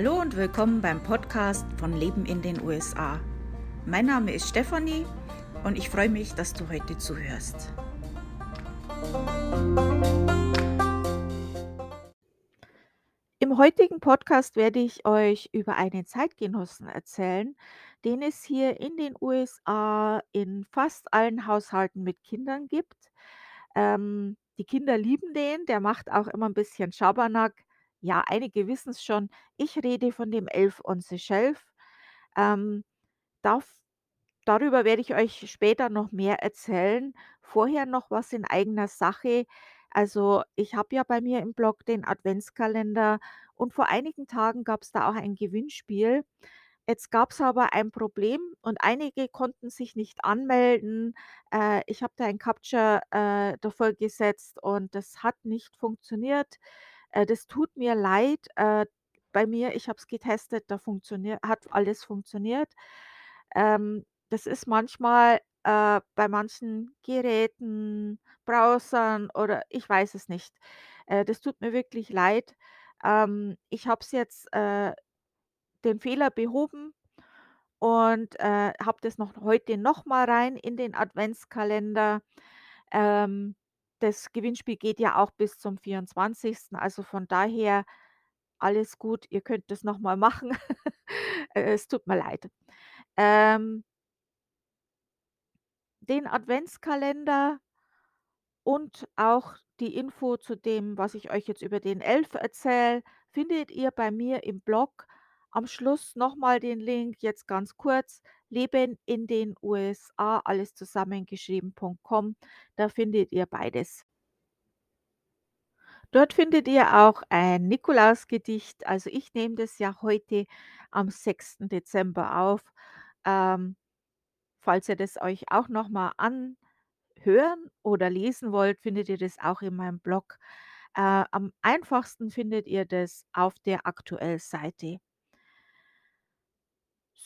Hallo und willkommen beim Podcast von Leben in den USA. Mein Name ist Stefanie und ich freue mich, dass du heute zuhörst. Im heutigen Podcast werde ich euch über einen Zeitgenossen erzählen, den es hier in den USA in fast allen Haushalten mit Kindern gibt. Ähm, die Kinder lieben den, der macht auch immer ein bisschen Schabernack. Ja, einige wissen es schon. Ich rede von dem Elf on the Shelf. Ähm, darf darüber werde ich euch später noch mehr erzählen. Vorher noch was in eigener Sache. Also, ich habe ja bei mir im Blog den Adventskalender und vor einigen Tagen gab es da auch ein Gewinnspiel. Jetzt gab es aber ein Problem und einige konnten sich nicht anmelden. Äh, ich habe da ein Captcha, äh, davor gesetzt und das hat nicht funktioniert. Äh, das tut mir leid. Äh, bei mir ich habe es getestet, da funktioniert hat alles funktioniert. Ähm, das ist manchmal, äh, bei manchen Geräten, Browsern oder ich weiß es nicht. Äh, das tut mir wirklich leid. Ähm, ich habe es jetzt, äh den Fehler behoben und, äh, habe das noch heute noch mal rein in den Adventskalender. Ähm, das Gewinnspiel geht ja auch bis zum 24., also von daher alles gut, ihr könnt das noch mal machen. Äh, es tut mir leid. Ähm den Adventskalender und auch die Info zu dem, was ich euch jetzt über den Elf erzähle, findet ihr bei mir im Blog. Am Schluss noch mal den Link, jetzt ganz kurz, Leben in den USA, alles zusammengeschrieben.com. Da findet ihr beides. Dort findet ihr auch ein Nikolausgedicht. Also, ich nehme das ja heute am 6. Dezember auf. Ähm, falls ihr das euch auch noch mal anhören oder lesen wollt, findet ihr das auch in meinem Blog. Äh, am einfachsten findet ihr das auf der Aktuell-Seite.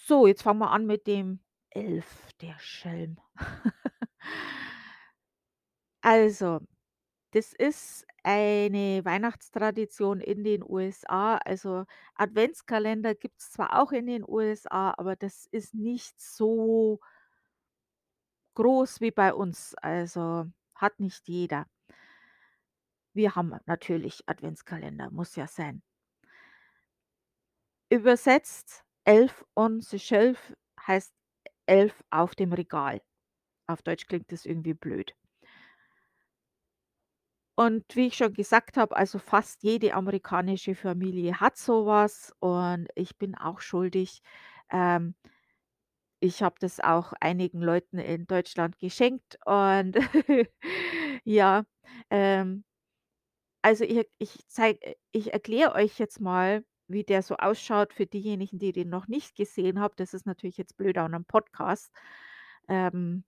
So, jetzt fangen wir an mit dem Elf, der Schelm. Also, das ist eine Weihnachtstradition in den USA. Also, Adventskalender gibt's zwar auch in den USA, aber das ist nicht so groß wie bei uns. Also, hat nicht jeder. Wir haben natürlich Adventskalender, muss ja sein. Übersetzt Elf on the Shelf heißt Elf auf dem Regal. Auf Deutsch klingt das irgendwie blöd. Und wie ich schon gesagt habe, also fast jede amerikanische Familie hat so was und ich bin auch schuldig. Ähm, ich habe das auch einigen Leuten in Deutschland geschenkt und ja, ähm, also ich ich ich erkläre euch jetzt mal, wie der so ausschaut für diejenigen, die den noch nicht gesehen haben. Das ist natürlich jetzt blöd an 'nem Podcast. Ähm,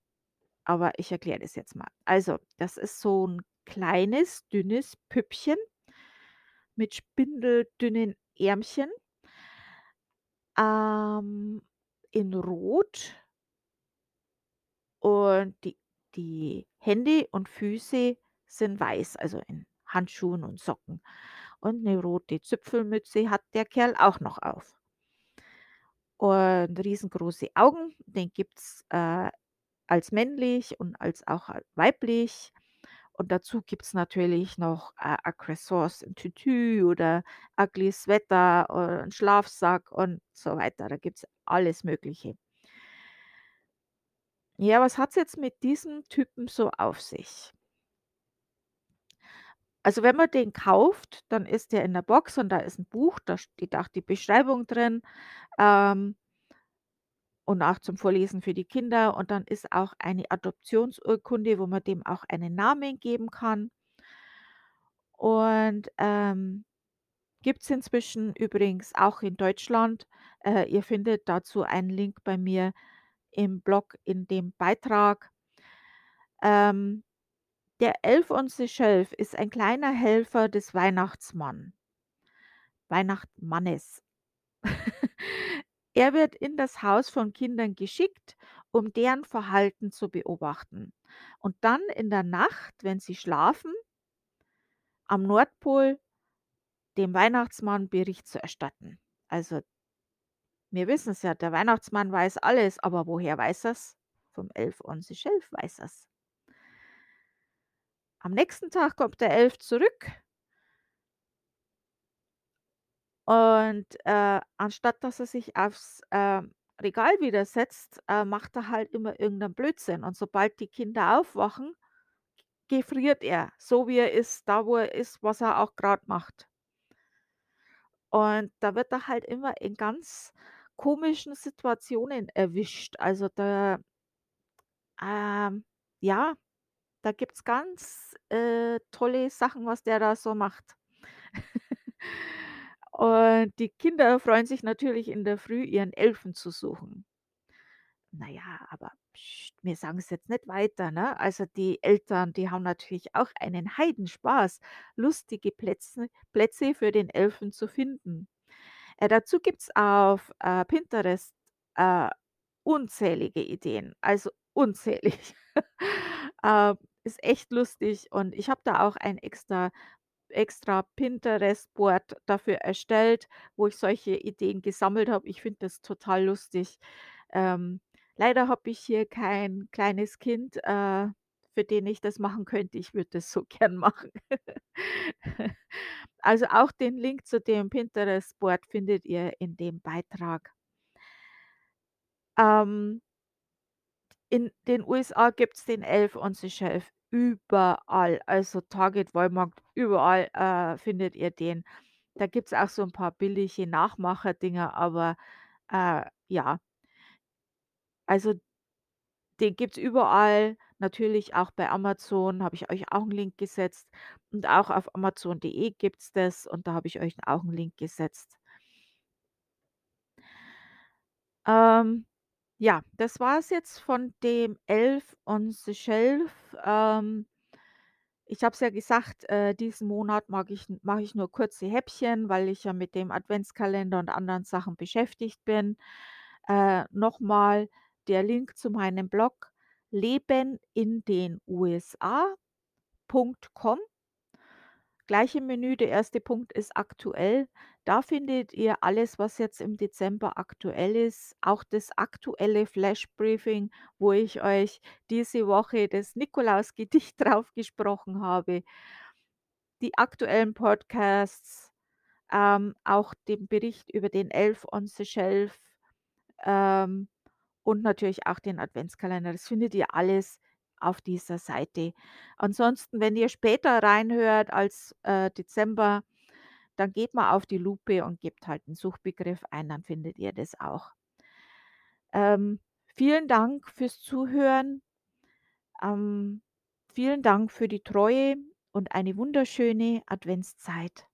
aber ich erkläre das jetzt mal. Also, das ist so 'n kleines, dünnes Püppchen mit spindeldünnen Ärmchen. Ähm, in Rot. Und die die Hände und Füße sind weiß, also in Handschuhen und Socken. Und 'ne rote Zipfelmütze hat der Kerl auch noch auf. Und riesengroße Augen, den gibt's, äh, als männlich und als auch weiblich. Und dazu gibt's natürlich noch, äh, Accessoires im Tütü oder Ugly Sweater oder 'n Schlafsack und so weiter. Da gibt's alles Mögliche. Ja, was hat's jetzt mit diesem Typen so auf sich? Also, wenn man den kauft, dann ist der in der Box und da ist 'n Buch, da steht auch die Beschreibung drin, ähm und auch zum Vorlesen für die Kinder. Und dann ist auch eine Adoptionsurkunde, wo man dem auch einen Namen geben kann. Und, ähm, gibt's inzwischen übrigens auch in Deutschland. Äh, ihr findet dazu einen Link bei mir im Blog in dem Beitrag. Ähm, der Elf on the Shelf ist ein kleiner Helfer des Weihnachtsmann Weihnachtsmannes. Er wird in das Haus von Kindern geschickt, um deren Verhalten zu beobachten und dann in der Nacht, wenn sie schlafen am Nordpol dem Weihnachtsmann Bericht zu erstatten. Also wir wissen's ja, der Weihnachtsmann weiß alles, aber woher weiß er's? Vom Elf on the Shelf weiß er's. Am nächsten Tag kommt der Elf zurück und, äh, anstatt dass er sich aufs, ähm, Regal wieder setzt, äh, macht er halt immer irgend 'nen Blödsinn. Und sobald die Kinder aufwachen, gefriert er, so wie er ist, da wo er ist, was er auch grad macht. Und da wird er halt immer in ganz komischen Situationen erwischt. Also, da ähm, ja, da gibt's ganz, äh, tolle Sachen, was der da so macht. Und die Kinder freuen sich natürlich in der Früh, ihren Elfen zu suchen. Na ja, aber wir sagen's jetzt nicht weiter, ne? Also, die Eltern, die haben natürlich auch einen Heidenspaß, lustige Plätze Plätze für den Elfen zu finden. Äh, dazu gibt's auf, äh, Pinterest, äh, unzählige Ideen, also unzählig. Ähm, ist echt lustig und ich habe da auch ein extra extra Pinterest-Board dafür erstellt, wo ich solche Ideen gesammelt habe. Ich finde das total lustig. Ähm, leider habe ich hier kein kleines Kind, äh, für den ich das machen könnte. Ich würde das so gern machen. Also, auch den Link zu dem Pinterest-Board findet ihr in dem Beitrag. Ähm in den USA gibt's den Elf on the Shelf überall. Also, Target, Walmart, überall, äh, findet ihr den. Da gibt's auch so 'n paar billige Nachmacher-Dinger, aber, äh, ja. Also den gibt's überall, natürlich auch bei Amazon, habe ich euch auch 'n Link gesetzt. Und auch auf Amazon.de gibt's das und da habe ich euch auch 'n Link gesetzt. Ähm, ja, das war's jetzt von dem Elf on the Shelf. Ähm, ich habe es ja gesagt, äh, diesen Monat ich mache ich nur kurze Häppchen, weil ich ja mit dem Adventskalender und anderen Sachen beschäftigt bin. Äh, noch mal der Link zu meinem Blog lebenindenusa.com. Gleich im Menü, der 1. Punkt ist aktuell. Da findet ihr alles, was jetzt im Dezember aktuell ist, auch das aktuelle Flash-Briefing, wo ich euch diese Woche das Nikolausgedicht drauf gesprochen habe. Die aktuellen Podcasts, ähm, auch den Bericht über den Elf on the Shelf, ähm, und natürlich auch den Adventskalender. Das findet ihr alles auf dieser Seite. Ansonsten, wenn ihr später reinhört als, äh, Dezember, dann geht mal auf die Lupe und gebt halt 'n Suchbegriff ein, dann findet ihr das auch. Ähm, vielen Dank fürs Zuhören. Ähm, vielen Dank für die Treue und eine wunderschöne Adventszeit.